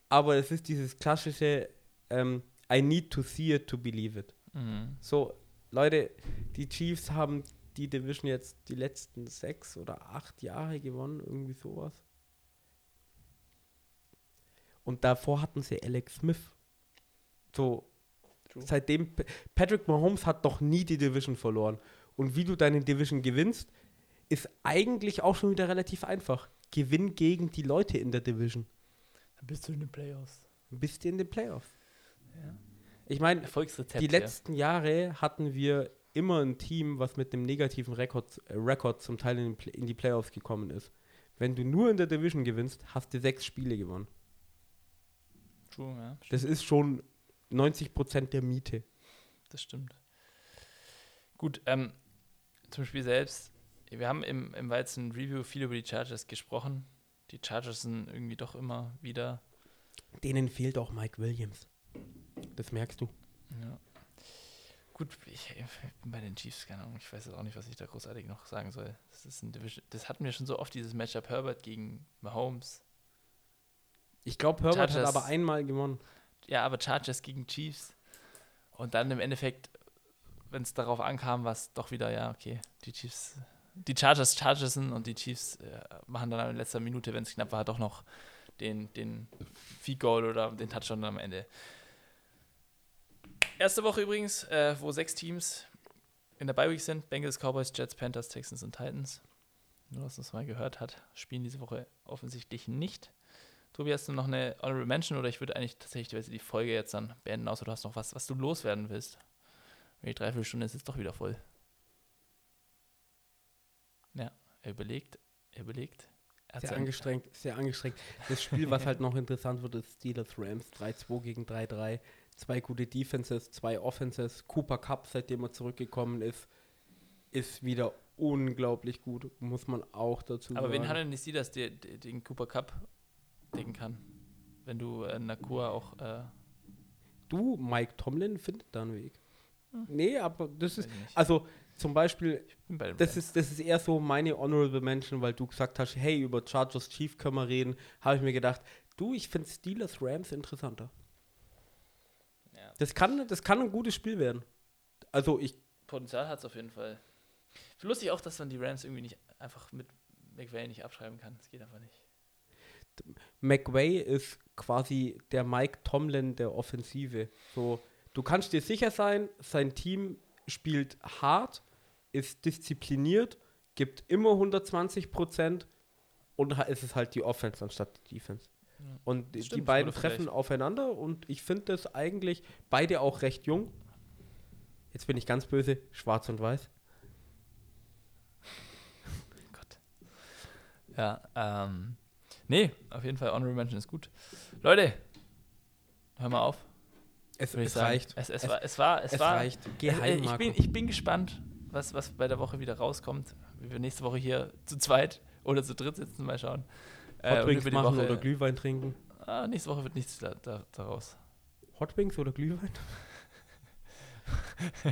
aber es ist dieses klassische ähm, I need to see it to believe it. Mhm. So, Leute, die Chiefs haben die Division jetzt die letzten sechs oder acht Jahre gewonnen, irgendwie sowas. Und davor hatten sie Alex Smith. So, True. seitdem Patrick Mahomes hat noch nie die Division verloren. Und wie du deine Division gewinnst, ist eigentlich auch schon wieder relativ einfach. Gewinn gegen die Leute in der Division. Dann bist du in den Playoffs. Bist du in den Playoffs. Ja. Ich meine, die letzten Jahre hatten wir immer ein Team, was mit einem negativen Rekord, äh, Rekord zum Teil in, in die Playoffs gekommen ist. Wenn du nur in der Division gewinnst, hast du sechs Spiele gewonnen. ja. True, ja. Das ist schon 90% der Miete. Das stimmt. Gut, ähm, zum Spiel selbst. Wir haben im, im Weizen Review viel über die Chargers gesprochen. Die Chargers sind irgendwie doch immer wieder. Denen fehlt auch Mike Williams. Das merkst du. Ja. Gut, ich, ich bin bei den Chiefs, keine Ahnung. Ich weiß jetzt auch nicht, was ich da großartig noch sagen soll. Das, ist ein Division, das hatten wir schon so oft, dieses Matchup Herbert gegen Mahomes. Ich glaube, Herbert Chargers- hat aber einmal gewonnen. Ja, aber Chargers gegen Chiefs. Und dann im Endeffekt, wenn es darauf ankam, war es doch wieder, ja, okay, die Chiefs die Chargers Chargersen und die Chiefs äh, machen dann in letzter Minute, wenn es knapp war, doch noch den, den Field Goal oder den Touchdown am Ende. Erste Woche übrigens, äh, wo sechs Teams in der Bye-Week sind: Bengals, Cowboys, Jets, Panthers, Texans und Titans. Nur, dass man es mal gehört hat, spielen diese Woche offensichtlich nicht. Tobi, hast du noch eine Honorable Mention oder ich würde eigentlich tatsächlich die Folge jetzt dann beenden, außer du hast noch was, was du loswerden willst. Die Dreiviertelstunde ist jetzt doch wieder voll. Ja, er überlegt, er überlegt. Er sehr angestrengt, sehr angestrengt. Das Spiel, was halt noch interessant wird, ist Steelers Rams 3-2 gegen 3-3. Zwei gute Defenses, zwei Offenses. Cooper Cup, seitdem er zurückgekommen ist, ist wieder unglaublich gut, muss man auch dazu Aber sagen. Aber wen hat denn die Steelers, den Cooper Cup decken kann? Wenn du äh, Nakua auch. Äh du, Mike Tomlin, findet da einen Weg. Hm. Nee, aber das ist. Also zum Beispiel, das ist, das ist eher so meine Honorable Mention, weil du gesagt hast, hey, über Chargers Chief können wir reden, habe ich mir gedacht, du, ich finde Steelers Rams interessanter. Ja. Das, kann, das kann ein gutes Spiel werden. Also ich. Potenzial hat es auf jeden Fall. Lustig auch, dass man die Rams irgendwie nicht einfach mit McVay nicht abschreiben kann. Das geht einfach nicht. McVay ist quasi der Mike Tomlin der Offensive. So, du kannst dir sicher sein, sein Team spielt hart, ist diszipliniert, gibt immer 120 Prozent und ist es halt die Offense anstatt die Defense. Ja, und stimmt, die beiden treffen aufeinander und ich finde das eigentlich beide auch recht jung. Jetzt bin ich ganz böse, schwarz und weiß. Gott. Ja, ähm. Nee, auf jeden Fall Honorable Mention ist gut. Leute, hör mal auf. Es, es reicht. Es, es, es, war, es war, es, es war, reicht. Geh heim, ich, bin, ich bin gespannt, was, was bei der Woche wieder rauskommt. Wie wir nächste Woche hier zu zweit oder zu dritt sitzen, mal schauen. Äh, Hot Wings machen Woche, oder Glühwein trinken. Ah, nächste Woche wird nichts da, da, daraus. Hot Wings oder Glühwein?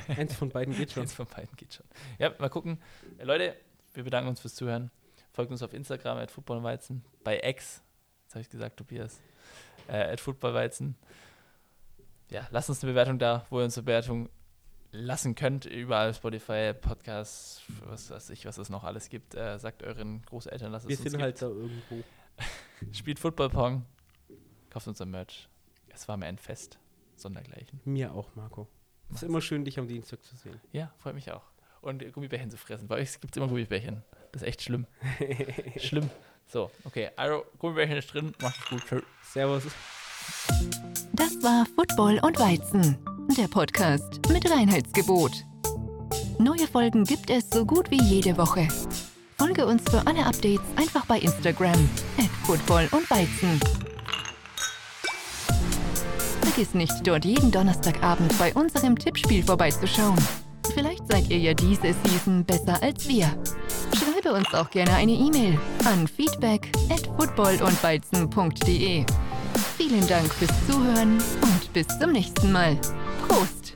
Eins von beiden geht schon. Eins von beiden geht schon. Ja, mal gucken. Äh, Leute, wir bedanken uns fürs Zuhören. Folgt uns auf Instagram, at Footballweizen. Bei X, das habe ich gesagt, Tobias. Äh, at Footballweizen ja, lasst uns eine Bewertung da, wo ihr uns eine Bewertung lassen könnt. Überall Spotify, Podcasts, was weiß ich, was es noch alles gibt. Äh, sagt euren Großeltern, lasst es uns Wir sind halt da irgendwo. Spielt Football Pong. Kauft unser Merch. Es war mir ein Fest. Sondergleichen. Mir auch, Marco. Es ist immer schön, dich am Dienstag zu sehen. Ja, freut mich auch. Und Gummibärchen zu fressen. Bei euch gibt es immer Gummibärchen. Das ist echt schlimm. schlimm. So, okay. Also, Gummibärchen ist drin. Macht's gut. Servus. Das war Football und Weizen, der Podcast mit Reinheitsgebot. Neue Folgen gibt es so gut wie jede Woche. Folge uns für alle Updates einfach bei Instagram at Football und Weizen. Vergiss nicht, dort jeden Donnerstagabend bei unserem Tippspiel vorbeizuschauen. Vielleicht seid ihr ja diese Season besser als wir. Schreibe uns auch gerne eine E-Mail an feedback at footballundweizen.de. Vielen Dank fürs Zuhören und bis zum nächsten Mal. Prost!